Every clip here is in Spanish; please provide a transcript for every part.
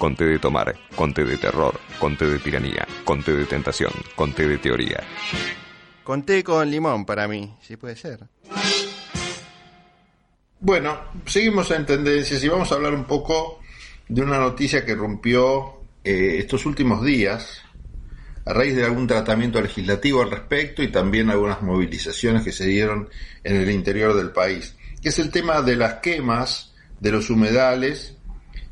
Conté de tomar, conté de terror, conté de tiranía, conté de tentación, conté de teoría. Conté con limón para mí, si puede ser. Bueno, seguimos en tendencias y vamos a hablar un poco de una noticia que rompió eh, estos últimos días a raíz de algún tratamiento legislativo al respecto y también algunas movilizaciones que se dieron en el interior del país, que es el tema de las quemas de los humedales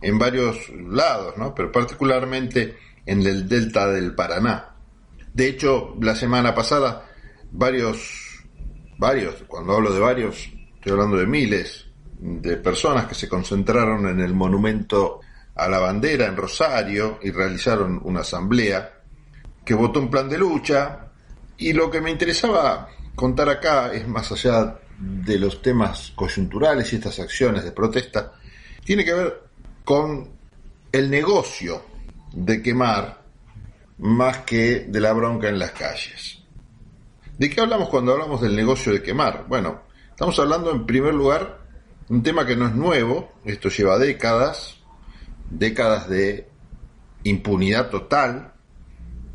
en varios lados, ¿no? pero particularmente en el delta del Paraná. De hecho, la semana pasada, varios, varios, cuando hablo de varios, estoy hablando de miles de personas que se concentraron en el monumento a la bandera en Rosario y realizaron una asamblea que votó un plan de lucha. Y lo que me interesaba contar acá es más allá de los temas coyunturales y estas acciones de protesta, tiene que ver con el negocio de quemar más que de la bronca en las calles. ¿De qué hablamos cuando hablamos del negocio de quemar? Bueno, estamos hablando en primer lugar un tema que no es nuevo, esto lleva décadas, décadas de impunidad total,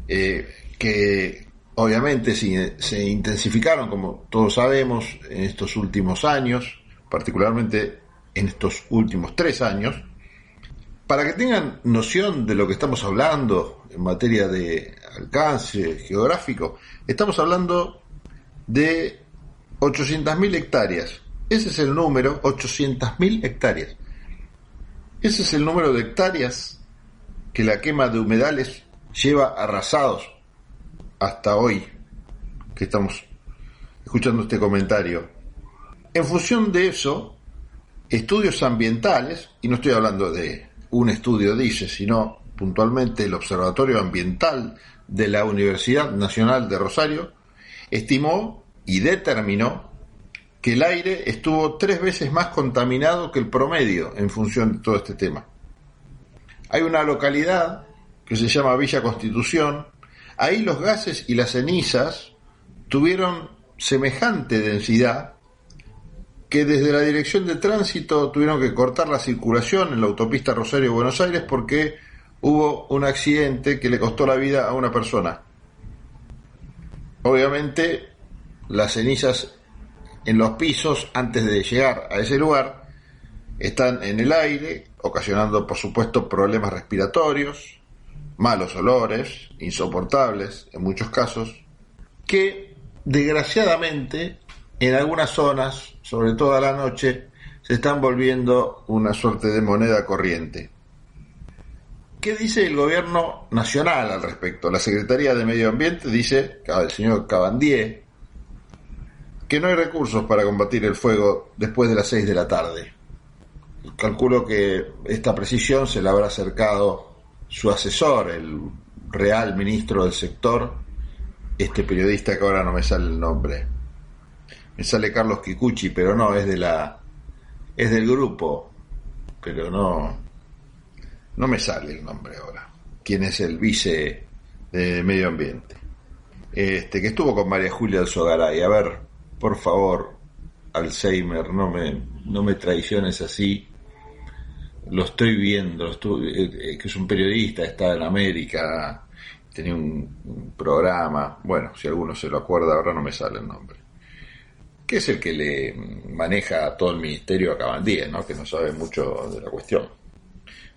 eh, que obviamente se, se, intensificaron, como todos sabemos, en estos últimos años, particularmente en estos últimos tres años. Para que tengan noción de lo que estamos hablando en materia de alcance geográfico, estamos hablando de 800.000 hectáreas. Ese es el número, 800.000 hectáreas. Ese es el número de hectáreas que la quema de humedales lleva arrasados hasta hoy que estamos escuchando este comentario. En función de eso, estudios ambientales, y no estoy hablando de un estudio dice, sino puntualmente el Observatorio Ambiental de la Universidad Nacional de Rosario, estimó y determinó que el aire estuvo tres veces más contaminado que el promedio en función de todo este tema. Hay una localidad que se llama Villa Constitución, ahí los gases y las cenizas tuvieron semejante densidad que desde la dirección de tránsito tuvieron que cortar la circulación en la autopista Rosario-Buenos Aires porque hubo un accidente que le costó la vida a una persona. Obviamente las cenizas en los pisos antes de llegar a ese lugar están en el aire, ocasionando por supuesto problemas respiratorios, malos olores, insoportables en muchos casos, que desgraciadamente en algunas zonas, sobre todo a la noche, se están volviendo una suerte de moneda corriente. ¿Qué dice el gobierno nacional al respecto? La Secretaría de Medio Ambiente dice, el señor Cabandier, que no hay recursos para combatir el fuego después de las 6 de la tarde. Calculo que esta precisión se la habrá acercado su asesor, el real ministro del sector, este periodista que ahora no me sale el nombre. Me sale Carlos Kikuchi, pero no, es de la es del grupo, pero no no me sale el nombre ahora. ¿Quién es el vice de medio ambiente? Este que estuvo con María Julia del Sogaray. A ver, por favor, Alzheimer, no me no me traiciones así lo estoy viendo, eh, eh, que es un periodista, está en América, tenía un, programa, bueno, si alguno se lo acuerda, ahora no me sale el nombre, que es el que le maneja todo el ministerio a Cabandía, ¿no? que no sabe mucho de la cuestión.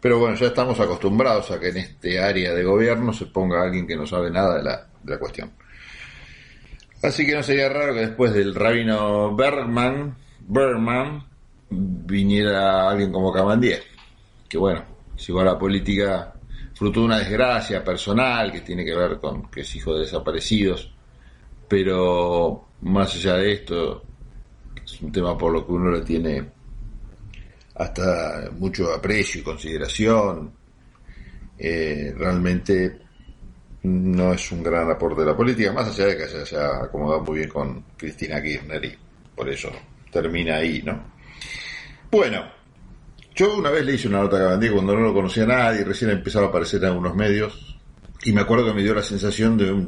Pero bueno, ya estamos acostumbrados a que en este área de gobierno se ponga alguien que no sabe nada de la, de la cuestión. Así que no sería raro que después del rabino Bergman, Bergman viniera alguien como Cabandier que bueno, llegó a la política fruto de una desgracia personal que tiene que ver con que es hijo de desaparecidos, pero más allá de esto, es un tema por lo que uno le tiene hasta mucho aprecio y consideración. Eh, realmente no es un gran aporte de la política, más allá de que se haya acomodado muy bien con Cristina Kirchner y por eso termina ahí, ¿no? Bueno, yo una vez le hice una nota a Gabandí cuando no lo conocía a nadie, recién empezaba a aparecer en algunos medios, y me acuerdo que me dio la sensación de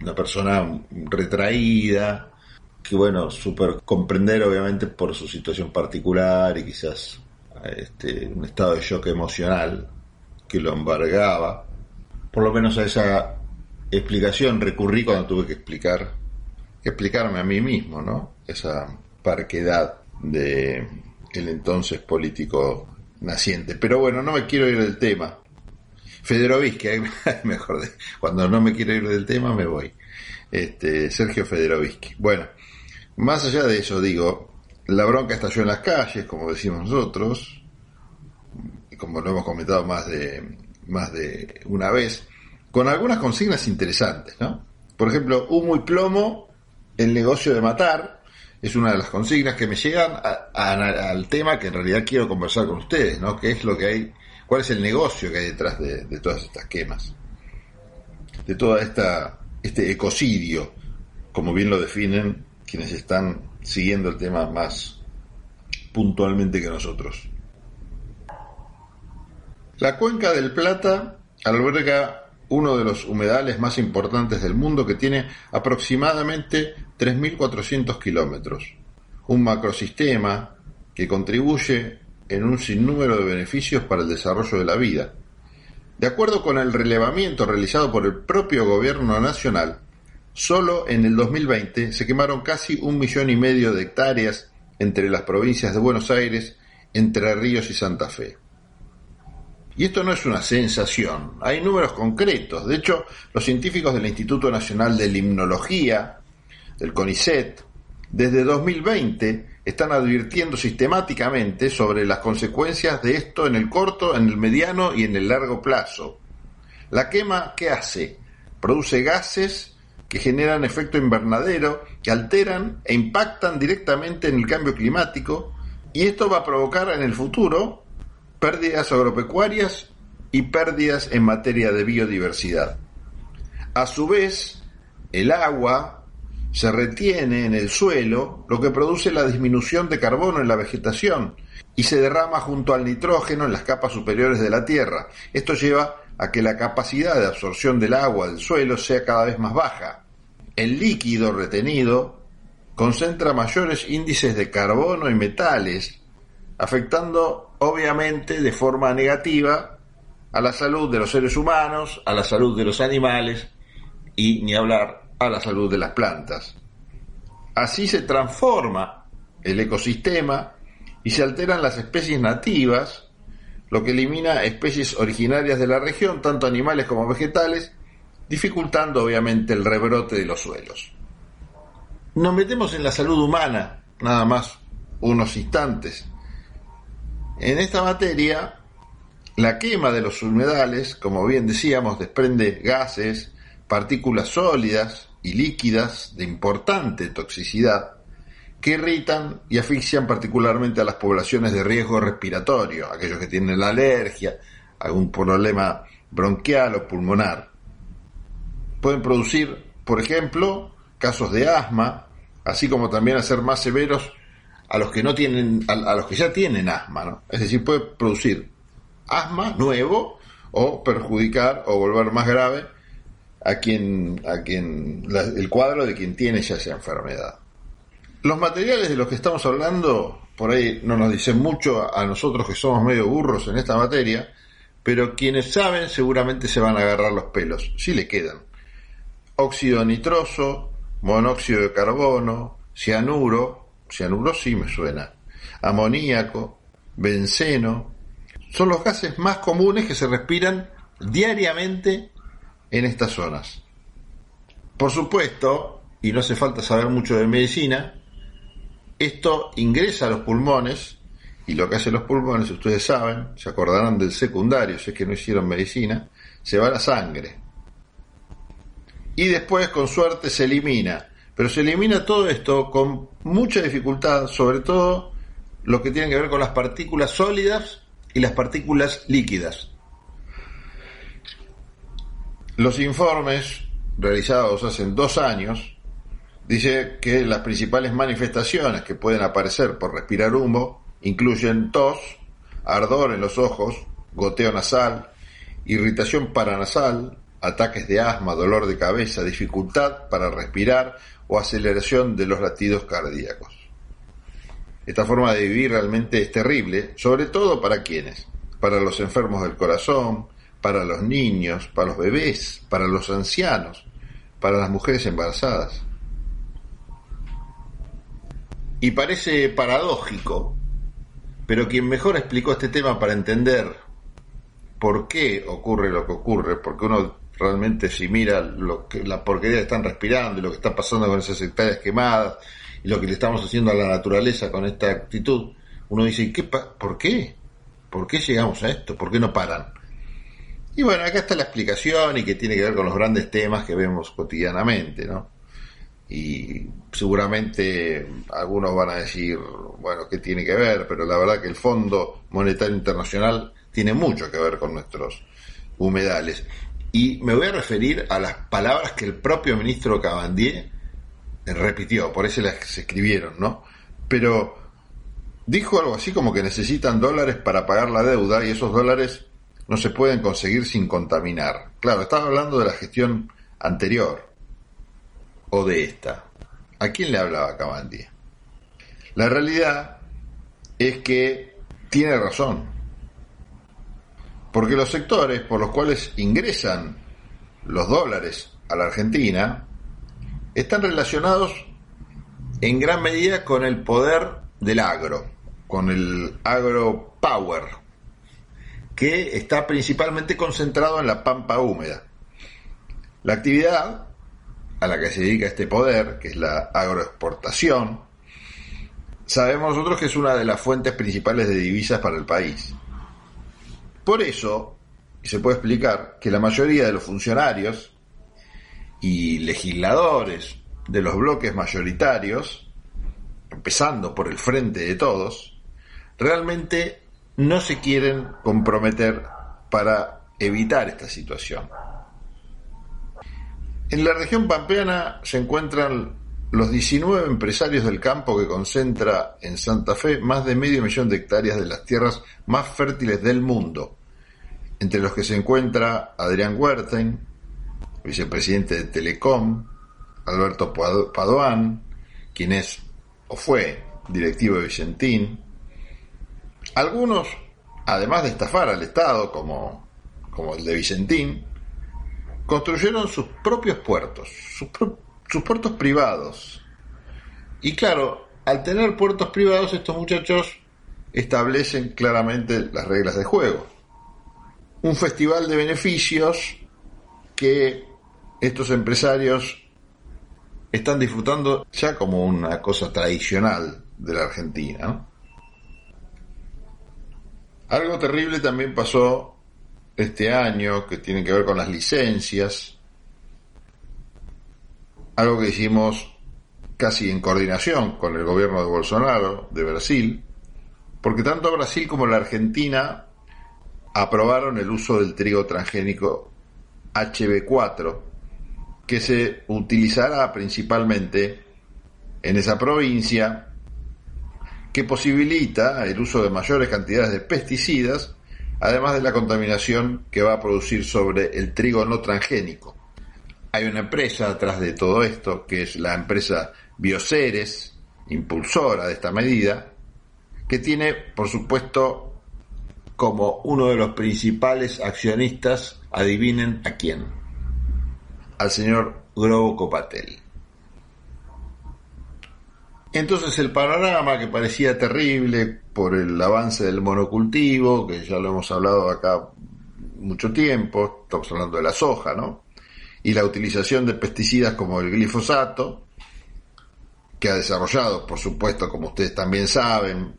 una persona retraída, que bueno, súper comprender obviamente por su situación particular y quizás este, un estado de shock emocional, que lo embargaba. Por lo menos a esa explicación recurrí cuando tuve que explicar, explicarme a mí mismo, ¿no? Esa parquedad de el entonces político naciente. Pero bueno, no me quiero ir del tema. Federovisky, mejor cuando no me quiero ir del tema me voy. Este, Sergio Federovisky. Bueno, más allá de eso digo, la bronca estalló en las calles, como decimos nosotros, como lo hemos comentado más de, más de una vez, con algunas consignas interesantes, ¿no? Por ejemplo, humo y plomo, el negocio de matar, es una de las consignas que me llegan al tema que en realidad quiero conversar con ustedes, ¿no? ¿Qué es lo que hay, cuál es el negocio que hay detrás de, todas estas quemas? De esta, este ecocidio, como bien lo definen quienes están siguiendo el tema más puntualmente que nosotros. La cuenca del Plata alberga uno de los humedales más importantes del mundo que tiene aproximadamente 3.400 kilómetros. Un macrosistema que contribuye en un sinnúmero de beneficios para el desarrollo de la vida. De acuerdo con el relevamiento realizado por el propio gobierno nacional, solo en el 2020 se quemaron casi un millón y medio de hectáreas entre las provincias de Buenos Aires, Entre Ríos y Santa Fe. Y esto no es una sensación, hay números concretos. De hecho, los científicos del Instituto Nacional de Limnología, del CONICET, desde 2020 están advirtiendo sistemáticamente sobre las consecuencias de esto en el corto, en el mediano y en el largo plazo. La quema, ¿qué hace? Produce gases que generan efecto invernadero, que alteran e impactan directamente en el cambio climático, y esto va a provocar en el futuro pérdidas agropecuarias y pérdidas en materia de biodiversidad. A su vez, el agua se retiene en el suelo, lo que produce la disminución de carbono en la vegetación y se derrama junto al nitrógeno en las capas superiores de la Tierra. Esto lleva a que la capacidad de absorción del agua del suelo sea cada vez más baja. El líquido retenido concentra mayores índices de carbono y metales, afectando obviamente de forma negativa a la salud de los seres humanos, a la salud de los animales y ni hablar a la salud de las plantas. Así se transforma el ecosistema y se alteran las especies nativas, lo que elimina especies originarias de la región, tanto animales como vegetales, dificultando obviamente el rebrote de los suelos. Nos metemos en la salud humana, nada más unos instantes. En esta materia, la quema de los humedales, como bien decíamos, desprende gases, partículas sólidas y líquidas de importante toxicidad que irritan y asfixian particularmente a las poblaciones de riesgo respiratorio, aquellos que tienen la alergia, algún problema bronquial o pulmonar. Pueden producir, por ejemplo, casos de asma, así como también hacer más severos a los que no tienen, a, los que ya tienen asma, ¿no? Es decir, puede producir asma nuevo o perjudicar o volver más grave a quien, a quien, el cuadro de quien tiene ya esa enfermedad. Los materiales de los que estamos hablando, por ahí no nos dicen mucho a nosotros que somos medio burros en esta materia, pero quienes saben seguramente se van a agarrar los pelos, si le quedan. Óxido nitroso, monóxido de carbono, cianuro, cianuro sí me suena, amoníaco, benceno, son los gases más comunes que se respiran diariamente en estas zonas. Por supuesto, y no hace falta saber mucho de medicina, esto ingresa a los pulmones, y lo que hacen los pulmones, ustedes saben, se acordarán del secundario, si es que no hicieron medicina, se va la sangre. Y después, con suerte, se elimina pero se elimina todo esto con mucha dificultad, sobre todo lo que tiene que ver con las partículas sólidas y las partículas líquidas. Los informes realizados hace dos años dice que las principales manifestaciones que pueden aparecer por respirar humo incluyen tos, ardor en los ojos, goteo nasal, irritación paranasal, ataques de asma, dolor de cabeza, dificultad para respirar o aceleración de los latidos cardíacos. Esta forma de vivir realmente es terrible, sobre todo para quienes, para los enfermos del corazón, para los niños, para los bebés, para los ancianos, para las mujeres embarazadas. Y parece paradójico, pero quien mejor explicó este tema para entender por qué ocurre lo que ocurre, porque uno realmente si mira lo que, la porquería que están respirando y lo que está pasando con esas hectáreas quemadas y lo que le estamos haciendo a la naturaleza con esta actitud, uno dice, ¿qué ¿por qué? ¿Por qué llegamos a esto? ¿Por qué no paran? Y bueno, acá está la explicación y que tiene que ver con los grandes temas que vemos cotidianamente, ¿no? Y seguramente algunos van a decir, bueno, ¿qué tiene que ver? Pero la verdad que el Fondo Monetario Internacional tiene mucho que ver con nuestros humedales. Y me voy a referir a las palabras que el propio ministro Cabandier repitió, por eso las escribieron, ¿no? Pero dijo algo así como que necesitan dólares para pagar la deuda y esos dólares no se pueden conseguir sin contaminar. Claro, estaba hablando de la gestión anterior o de esta. ¿A quién le hablaba Cabandier? La realidad es que tiene razón. Porque los sectores por los cuales ingresan los dólares a la Argentina están relacionados en gran medida con el poder del agro, con el agro power, que está principalmente concentrado en la pampa húmeda. La actividad a la que se dedica este poder, que es la agroexportación, sabemos nosotros que es una de las fuentes principales de divisas para el país. Por eso, se puede explicar que la mayoría de los funcionarios y legisladores de los bloques mayoritarios, empezando por el frente de todos, realmente no se quieren comprometer para evitar esta situación. En la región pampeana se encuentran los 19 empresarios del campo que concentra en Santa Fe más de medio millón de hectáreas de las tierras más fértiles del mundo, entre los que se encuentra Adrián Huerten, vicepresidente de Telecom, Alberto Padoan, quien es o fue directivo de Vicentín. Algunos, además de estafar al Estado, como, como el de Vicentín, construyeron sus propios puertos, sus, sus puertos privados. Y claro, al tener puertos privados, estos muchachos establecen claramente las reglas de juego. Un festival de beneficios que estos empresarios están disfrutando ya como una cosa tradicional de la Argentina. Algo terrible también pasó este año que tiene que ver con las licencias, algo que hicimos casi en coordinación con el gobierno de Bolsonaro de Brasil, porque tanto Brasil como la Argentina aprobaron el uso del trigo transgénico HB4, que se utilizará principalmente en esa provincia, que posibilita el uso de mayores cantidades de pesticidas, además de la contaminación que va a producir sobre el trigo no transgénico. Hay una empresa atrás de todo esto, que es la empresa Bioceres, impulsora de esta medida, que tiene, por supuesto, como uno de los principales accionistas, adivinen a quién, al señor Grobo Copatel. Entonces el panorama que parecía terrible por el avance del monocultivo, que ya lo hemos hablado acá mucho tiempo, estamos hablando de la soja, ¿no? Y la utilización de pesticidas como el glifosato, que ha desarrollado, por supuesto, como ustedes también saben,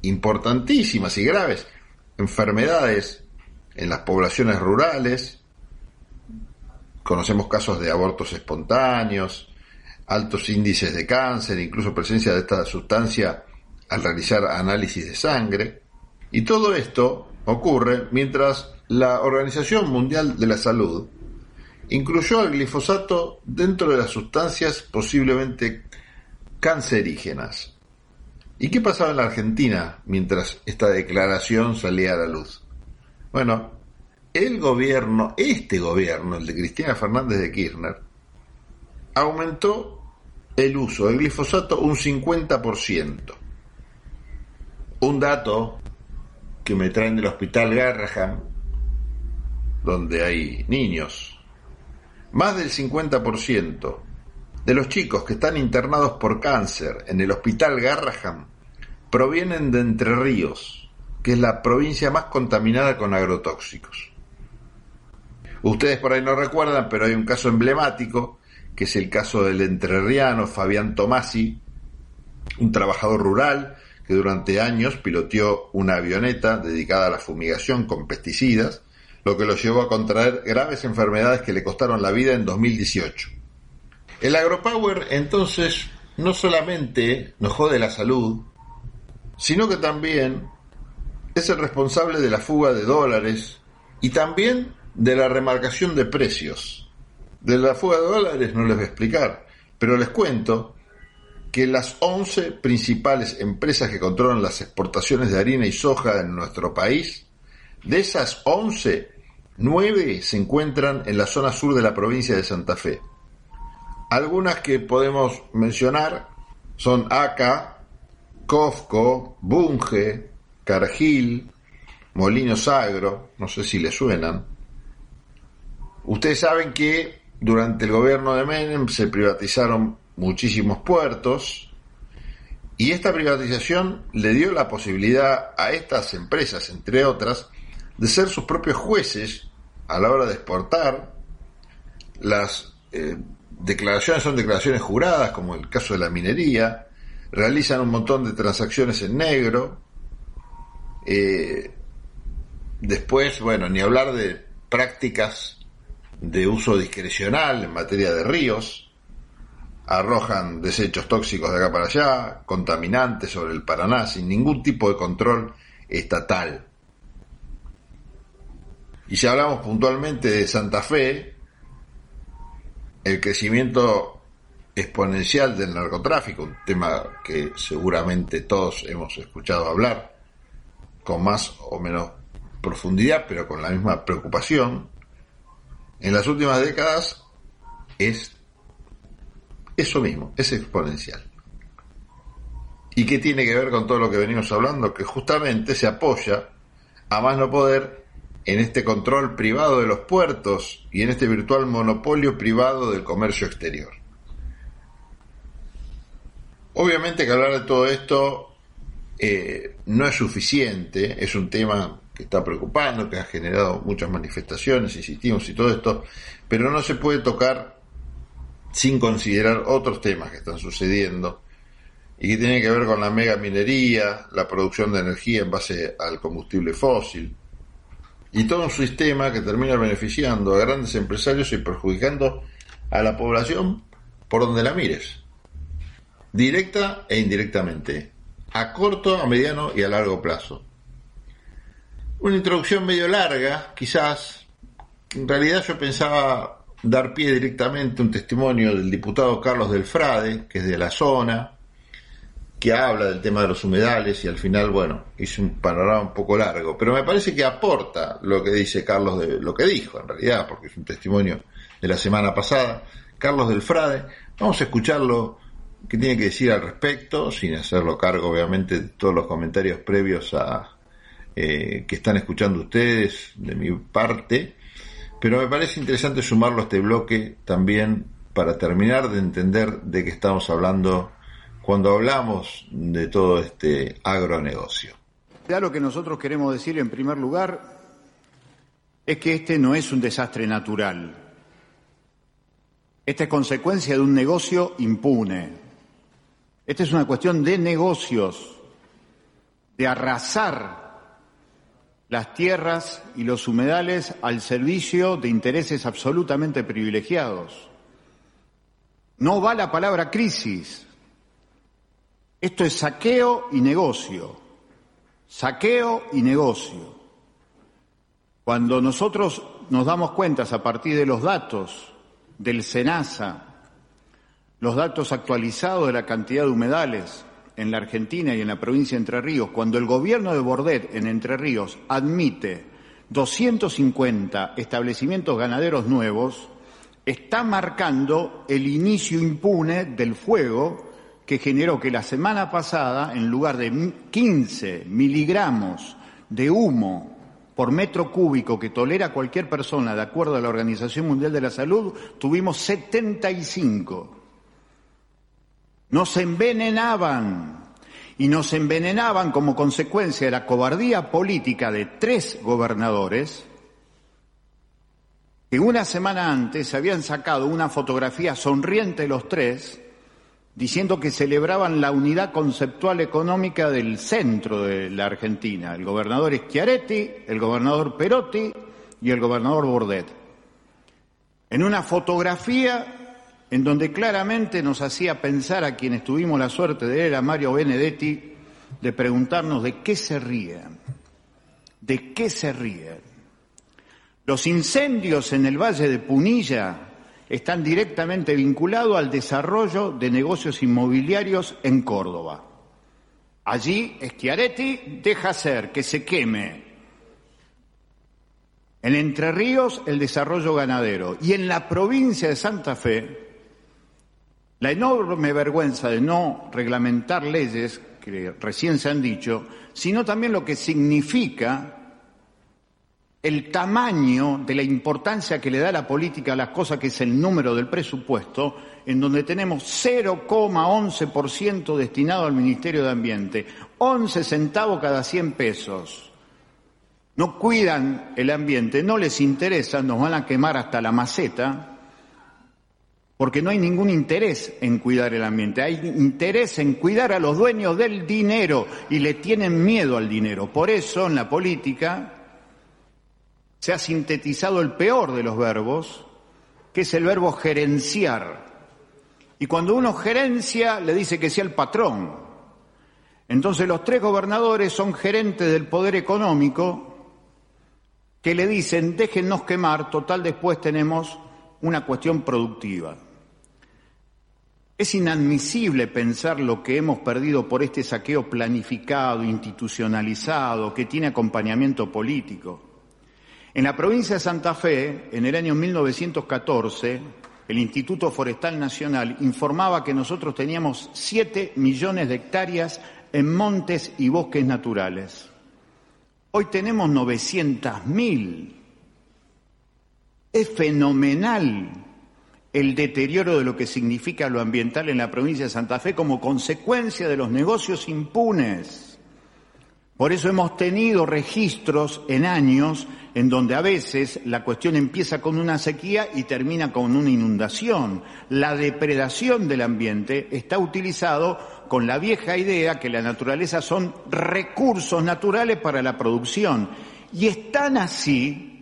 importantísimas y graves enfermedades en las poblaciones rurales, conocemos casos de abortos espontáneos, altos índices de cáncer, incluso presencia de esta sustancia al realizar análisis de sangre. Y todo esto ocurre mientras la Organización Mundial de la Salud incluyó al glifosato dentro de las sustancias posiblemente cancerígenas. ¿Y qué pasaba en la Argentina mientras esta declaración salía a la luz? Bueno, el gobierno, este gobierno, el de Cristina Fernández de Kirchner, aumentó el uso del glifosato un 50%. Un dato que me traen del hospital Garraham donde hay niños. Más del 50% de los chicos que están internados por cáncer en el Hospital Garraham provienen de Entre Ríos, que es la provincia más contaminada con agrotóxicos. Ustedes por ahí no recuerdan, pero hay un caso emblemático, que es el caso del entrerriano Fabián Tomasi, un trabajador rural que durante años piloteó una avioneta dedicada a la fumigación con pesticidas, lo que lo llevó a contraer graves enfermedades que le costaron la vida en 2018. El agropower entonces no solamente nos jode la salud, sino que también es el responsable de la fuga de dólares y también de la remarcación de precios. De la fuga de dólares no les voy a explicar, pero les cuento que las 11 principales empresas que controlan las exportaciones de harina y soja en nuestro país, de esas 11, 9 se encuentran en la zona sur de la provincia de Santa Fe. Algunas que podemos mencionar son ACA, COFCO, Bunge, Cargill, Molinos Agro, no sé si les suenan, Ustedes saben que durante el gobierno de Menem se privatizaron muchísimos puertos y esta privatización le dio la posibilidad a estas empresas, entre otras, de ser sus propios jueces a la hora de exportar. Las eh, declaraciones son declaraciones juradas, como el caso de la minería, realizan un montón de transacciones en negro. Eh, después, bueno, ni hablar de prácticas de uso discrecional en materia de ríos, arrojan desechos tóxicos de acá para allá, contaminantes sobre el Paraná, sin ningún tipo de control estatal. Y si hablamos puntualmente de Santa Fe, el crecimiento exponencial del narcotráfico, un tema que seguramente todos hemos escuchado hablar, con más o menos profundidad, pero con la misma preocupación, en las últimas décadas es eso mismo, es exponencial. ¿Y qué tiene que ver con todo lo que venimos hablando? Que justamente se apoya a más no poder en este control privado de los puertos y en este virtual monopolio privado del comercio exterior. Obviamente que hablar de todo esto eh, no es suficiente, es un tema que está preocupando, que ha generado muchas manifestaciones, insistimos y todo esto, pero no se puede tocar sin considerar otros temas que están sucediendo y que tienen que ver con la mega minería, la producción de energía en base al combustible fósil y todo un sistema que termina beneficiando a grandes empresarios y perjudicando a la población por donde la mires, directa e indirectamente, a corto, a mediano y a largo plazo. Una introducción medio larga, quizás. En realidad yo pensaba dar pie directamente a un testimonio del diputado Carlos Delfrade, que es de la zona, que habla del tema de los humedales y al final, bueno, hizo un panorama un poco largo, pero me parece que aporta lo que dice Carlos, de, lo que dijo en realidad, porque es un testimonio de la semana pasada. Carlos Delfrade, vamos a escucharlo, qué tiene que decir al respecto, sin hacerlo cargo obviamente de todos los comentarios previos a, eh, que están escuchando ustedes de mi parte, pero me parece interesante sumarlo a este bloque también para terminar de entender de qué estamos hablando cuando hablamos de todo este agronegocio. Ya lo que nosotros queremos decir en primer lugar es que este no es un desastre natural. Esta es consecuencia de un negocio impune. Esta es una cuestión de negocios, de arrasar las tierras y los humedales al servicio de intereses absolutamente privilegiados. No va la palabra crisis. Esto es saqueo y negocio. Saqueo y negocio. Cuando nosotros nos damos cuenta a partir de los datos del SENASA, los datos actualizados de la cantidad de humedales, en la Argentina y en la provincia de Entre Ríos, cuando el gobierno de Bordet en Entre Ríos admite 250 establecimientos ganaderos nuevos, está marcando el inicio impune del fuego que generó que la semana pasada, en lugar de 15 miligramos de humo por metro cúbico que tolera cualquier persona, de acuerdo a la Organización Mundial de la Salud, tuvimos 75. Nos envenenaban y nos envenenaban como consecuencia de la cobardía política de tres gobernadores que una semana antes habían sacado una fotografía sonriente los tres diciendo que celebraban la unidad conceptual económica del centro de la Argentina, el gobernador Schiaretti, el gobernador Perotti y el gobernador Bordet. En una fotografía en donde claramente nos hacía pensar a quienes tuvimos la suerte de leer a Mario Benedetti, de preguntarnos de qué se ríen, de qué se ríen. Los incendios en el Valle de Punilla están directamente vinculados al desarrollo de negocios inmobiliarios en Córdoba. Allí Schiaretti deja hacer que se queme en Entre Ríos el desarrollo ganadero y en la provincia de Santa Fe la enorme vergüenza de no reglamentar leyes que recién se han dicho, sino también lo que significa el tamaño de la importancia que le da la política a las cosas, que es el número del presupuesto, en donde tenemos 0,11% destinado al Ministerio de Ambiente, 11 centavos cada 100 pesos. No cuidan el ambiente, no les interesa, nos van a quemar hasta la maceta, porque no hay ningún interés en cuidar el ambiente, hay interés en cuidar a los dueños del dinero y le tienen miedo al dinero. Por eso en la política se ha sintetizado el peor de los verbos, que es el verbo gerenciar. Y cuando uno gerencia, le dice que sea el patrón. Entonces los tres gobernadores son gerentes del poder económico que le dicen, déjennos quemar, total después tenemos una cuestión productiva. Es inadmisible pensar lo que hemos perdido por este saqueo planificado, institucionalizado, que tiene acompañamiento político. En la provincia de Santa Fe, en el año 1914, el Instituto Forestal Nacional informaba que nosotros teníamos 7 millones de hectáreas en montes y bosques naturales. Hoy tenemos 900.000. Es fenomenal el deterioro de lo que significa lo ambiental en la provincia de Santa Fe como consecuencia de los negocios impunes. Por eso hemos tenido registros en años en donde a veces la cuestión empieza con una sequía y termina con una inundación. La depredación del ambiente está utilizado con la vieja idea que la naturaleza son recursos naturales para la producción. Y es tan así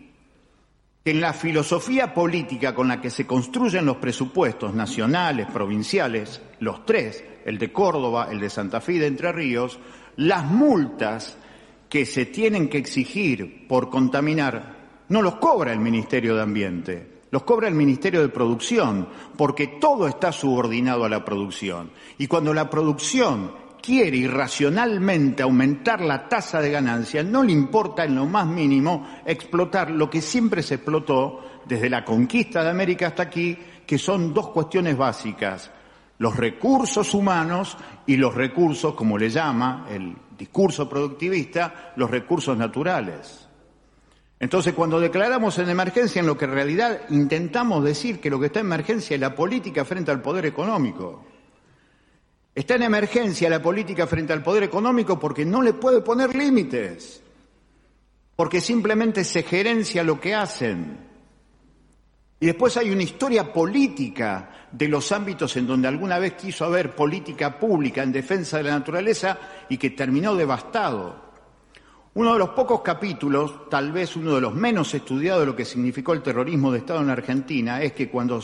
que en la filosofía política con la que se construyen los presupuestos nacionales, provinciales, los tres, el de Córdoba, el de Santa Fe y de Entre Ríos, las multas que se tienen que exigir por contaminar no los cobra el Ministerio de Ambiente, los cobra el Ministerio de Producción, porque todo está subordinado a la producción. Y cuando la producción quiere irracionalmente aumentar la tasa de ganancia, no le importa en lo más mínimo explotar lo que siempre se explotó desde la conquista de América hasta aquí, que son dos cuestiones básicas los recursos humanos y los recursos, como le llama el discurso productivista, los recursos naturales. Entonces, cuando declaramos en emergencia, en lo que en realidad intentamos decir que lo que está en emergencia es la política frente al poder económico. Está en emergencia la política frente al poder económico porque no le puede poner límites, porque simplemente se gerencia lo que hacen. Y después hay una historia política de los ámbitos en donde alguna vez quiso haber política pública en defensa de la naturaleza y que terminó devastado. Uno de los pocos capítulos, tal vez uno de los menos estudiados de lo que significó el terrorismo de Estado en Argentina, es que cuando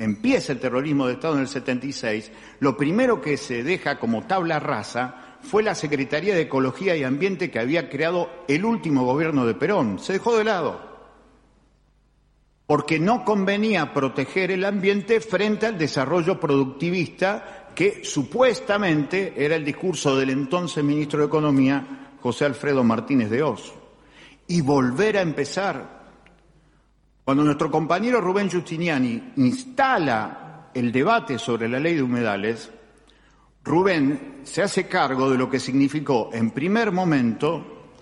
empieza el terrorismo de Estado en el 76, lo primero que se deja como tabla rasa fue la Secretaría de Ecología y Ambiente que había creado el último gobierno de Perón. Se dejó de lado porque no convenía proteger el ambiente frente al desarrollo productivista que supuestamente era el discurso del entonces ministro de Economía, José Alfredo Martínez de Oz. Y volver a empezar. Cuando nuestro compañero Rubén Giustiniani instala el debate sobre la ley de humedales, Rubén se hace cargo de lo que significó en primer momento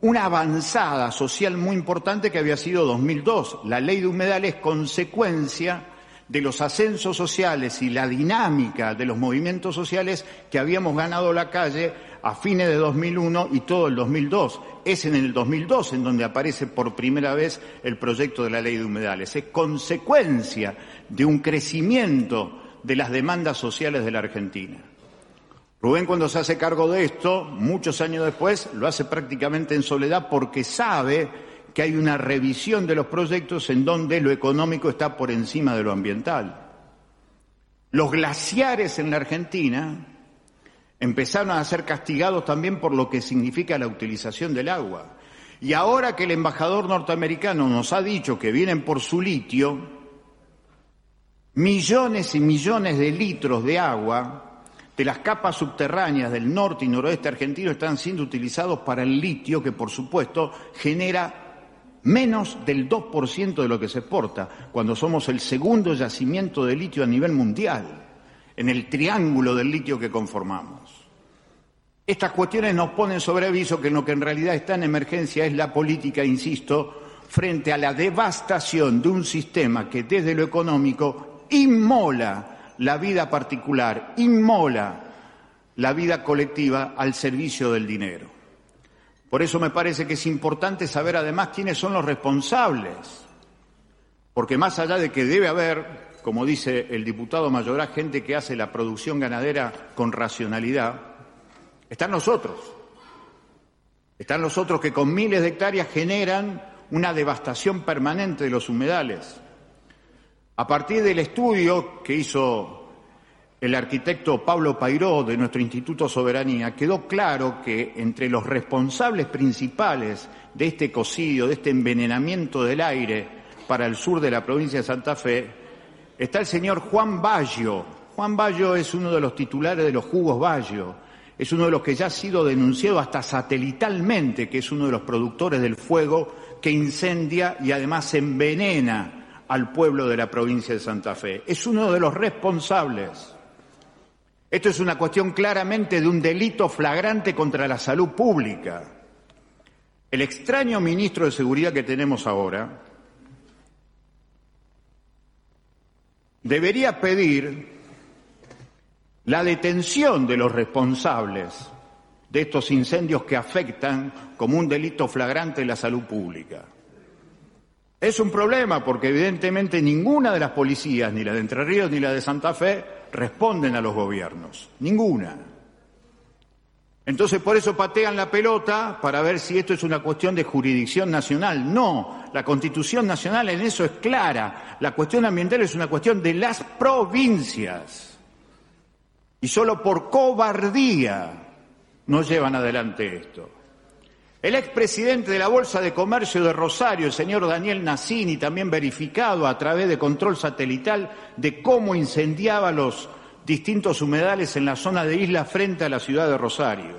una avanzada social muy importante que había sido 2002. La ley de humedales consecuencia de los ascensos sociales y la dinámica de los movimientos sociales que habíamos ganado la calle a fines de 2001 y todo el 2002. Es en el 2002 en donde aparece por primera vez el proyecto de la ley de humedales. Es consecuencia de un crecimiento de las demandas sociales de la Argentina. Rubén cuando se hace cargo de esto, muchos años después, lo hace prácticamente en soledad porque sabe que hay una revisión de los proyectos en donde lo económico está por encima de lo ambiental. Los glaciares en la Argentina empezaron a ser castigados también por lo que significa la utilización del agua. Y ahora que el embajador norteamericano nos ha dicho que vienen por su litio, millones y millones de litros de agua de las capas subterráneas del norte y noroeste argentino están siendo utilizados para el litio, que por supuesto genera menos del 2% de lo que se exporta, cuando somos el segundo yacimiento de litio a nivel mundial, en el triángulo del litio que conformamos. Estas cuestiones nos ponen sobre aviso que lo que en realidad está en emergencia es la política, insisto, frente a la devastación de un sistema que desde lo económico inmola la vida particular, inmola la vida colectiva al servicio del dinero. Por eso me parece que es importante saber además quiénes son los responsables, porque más allá de que debe haber, como dice el diputado Mayorá, gente que hace la producción ganadera con racionalidad, están nosotros. Están los otros que con miles de hectáreas generan una devastación permanente de los humedales. A partir del estudio que hizo el arquitecto Pablo Pairó de nuestro Instituto Soberanía, quedó claro que entre los responsables principales de este ecocidio, de este envenenamiento del aire para el sur de la provincia de Santa Fe, está el señor Juan Baggio. Juan Baggio es uno de los titulares de los jugos Baggio, es uno de los que ya ha sido denunciado hasta satelitalmente, que es uno de los productores del fuego que incendia y además envenena al pueblo de la provincia de Santa Fe. Es uno de los responsables. Esto es una cuestión claramente de un delito flagrante contra la salud pública. El extraño ministro de Seguridad que tenemos ahora debería pedir la detención de los responsables de estos incendios que afectan como un delito flagrante la salud pública. Es un problema porque evidentemente ninguna de las policías, ni la de Entre Ríos ni la de Santa Fe, responden a los gobiernos. Ninguna. Entonces por eso patean la pelota para ver si esto es una cuestión de jurisdicción nacional. No, la Constitución Nacional en eso es clara. La cuestión ambiental es una cuestión de las provincias. Y solo por cobardía no llevan adelante esto. El expresidente de la Bolsa de Comercio de Rosario, el señor Daniel Nassini, también verificado a través de control satelital de cómo incendiaba los distintos humedales en la zona de isla frente a la ciudad de Rosario.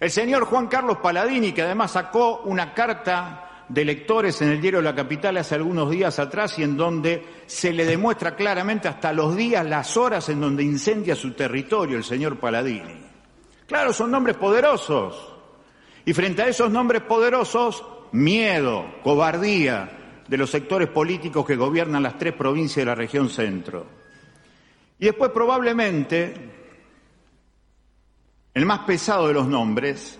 El señor Juan Carlos Paladini, que además sacó una carta de lectores en el diario La Capital hace algunos días atrás y en donde se le demuestra claramente hasta los días, las horas en donde incendia su territorio el señor Paladini. Claro, son nombres poderosos y frente a esos nombres poderosos, miedo, cobardía de los sectores políticos que gobiernan las tres provincias de la región centro. Y después probablemente el más pesado de los nombres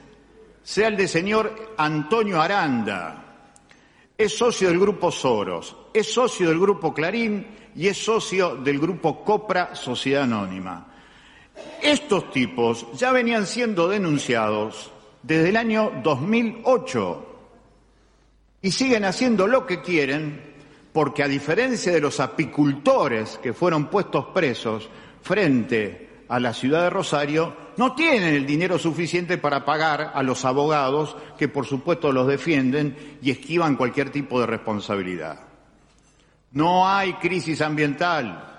sea el de señor Antonio Aranda. Es socio del grupo Soros, es socio del grupo Clarín y es socio del grupo Copra Sociedad Anónima. Estos tipos ya venían siendo denunciados desde el año 2008 y siguen haciendo lo que quieren porque a diferencia de los apicultores que fueron puestos presos frente a la ciudad de Rosario, no tienen el dinero suficiente para pagar a los abogados que por supuesto los defienden y esquivan cualquier tipo de responsabilidad. No hay crisis ambiental,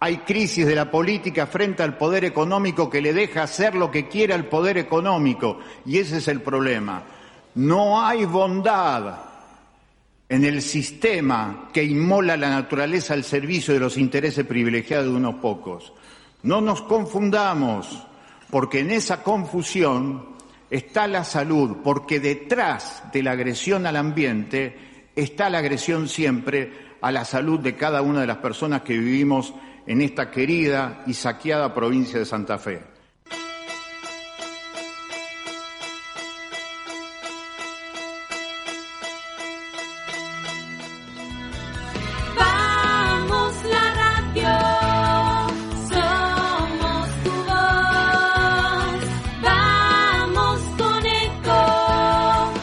hay crisis de la política frente al poder económico que le deja hacer lo que quiere al poder económico. Y ese es el problema. No hay bondad en el sistema que inmola la naturaleza al servicio de los intereses privilegiados de unos pocos. No nos confundamos, porque en esa confusión está la salud, porque detrás de la agresión al ambiente está la agresión siempre a la salud de cada una de las personas que vivimos en esta querida y saqueada provincia de Santa Fe.